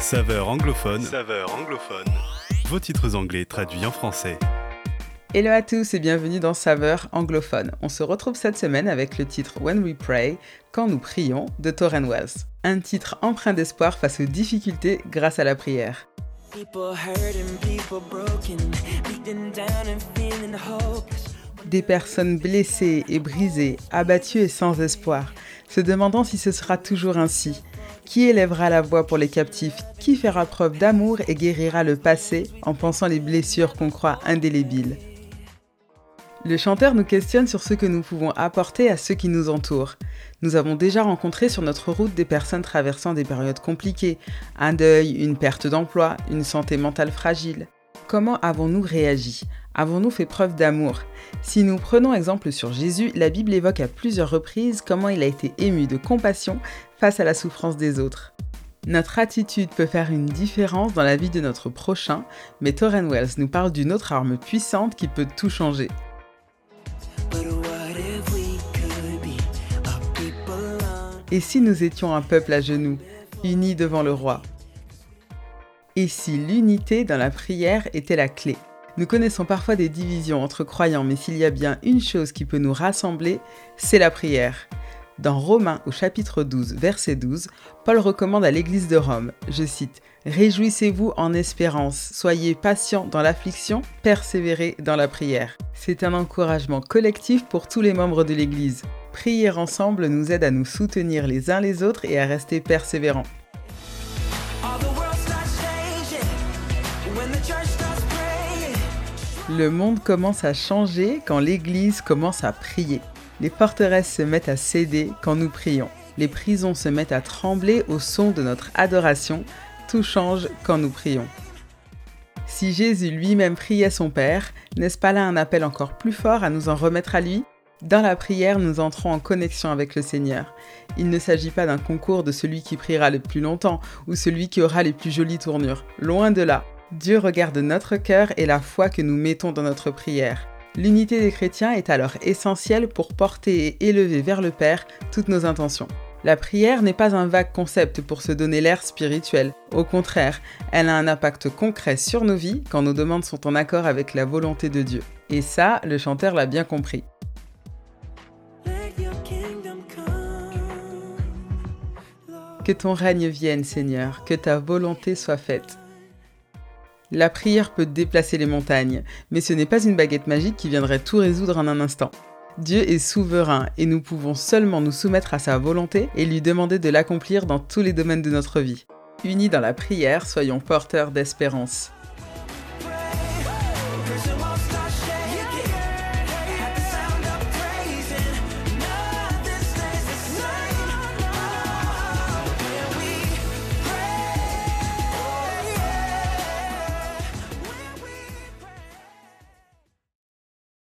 Saveur anglophone. Saveur anglophone. Vos titres anglais traduits en français. Hello à tous et bienvenue dans Saveur anglophone. On se retrouve cette semaine avec le titre When We Pray, Quand nous prions de Torren Wells. Un titre empreint d'espoir face aux difficultés grâce à la prière. Des personnes blessées et brisées, abattues et sans espoir, se demandant si ce sera toujours ainsi. Qui élèvera la voix pour les captifs? Qui fera preuve d'amour et guérira le passé? En pensant les blessures qu'on croit indélébiles Le chanteur nous questionne sur ce que nous pouvons apporter à ceux qui nous entourent. Nous avons déjà rencontré sur notre route des personnes traversant des périodes compliquées, un deuil, une perte d'emploi, une santé mentale fragile. Comment avons-nous réagi? Avons-nous fait preuve d'amour? Si nous prenons exemple sur Jésus, la Bible évoque à plusieurs reprises comment il a été ému de compassion face à la souffrance des autres. Notre attitude peut faire une différence dans la vie de notre prochain, mais Torren Wells nous parle d'une autre arme puissante qui peut tout changer. Et si nous étions un peuple à genoux, unis devant le roi? Et si l'unité dans la prière était la clé? Nous connaissons parfois des divisions entre croyants, mais s'il y a bien une chose qui peut nous rassembler, c'est la prière. Dans Romains au chapitre 12, verset 12, Paul recommande à l'Église de Rome, je cite, Réjouissez-vous en espérance, soyez patients dans l'affliction, persévérez dans la prière. C'est un encouragement collectif pour tous les membres de l'Église. Prier ensemble nous aide à nous soutenir les uns les autres et à rester persévérants. Le monde commence à changer quand l'Église commence à prier. Les forteresses se mettent à céder quand nous prions. Les prisons se mettent à trembler au son de notre adoration. Tout change quand nous prions. Si Jésus lui-même priait son Père, n'est-ce pas là un appel encore plus fort à nous en remettre à lui? Dans la prière, nous entrons en connexion avec le Seigneur. Il ne s'agit pas d'un concours de celui qui priera le plus longtemps ou celui qui aura les plus jolies tournures. Loin de là. Dieu regarde notre cœur et la foi que nous mettons dans notre prière. L'unité des chrétiens est alors essentielle pour porter et élever vers le Père toutes nos intentions. La prière n'est pas un vague concept pour se donner l'air spirituel. Au contraire, elle a un impact concret sur nos vies quand nos demandes sont en accord avec la volonté de Dieu. Et ça, le chanteur l'a bien compris. Que ton règne vienne, Seigneur, que ta volonté soit faite. La prière peut déplacer les montagnes, mais ce n'est pas une baguette magique qui viendrait tout résoudre en un instant. Dieu est souverain et nous pouvons seulement nous soumettre à sa volonté et lui demander de l'accomplir dans tous les domaines de notre vie. Unis dans la prière, soyons porteurs d'espérance.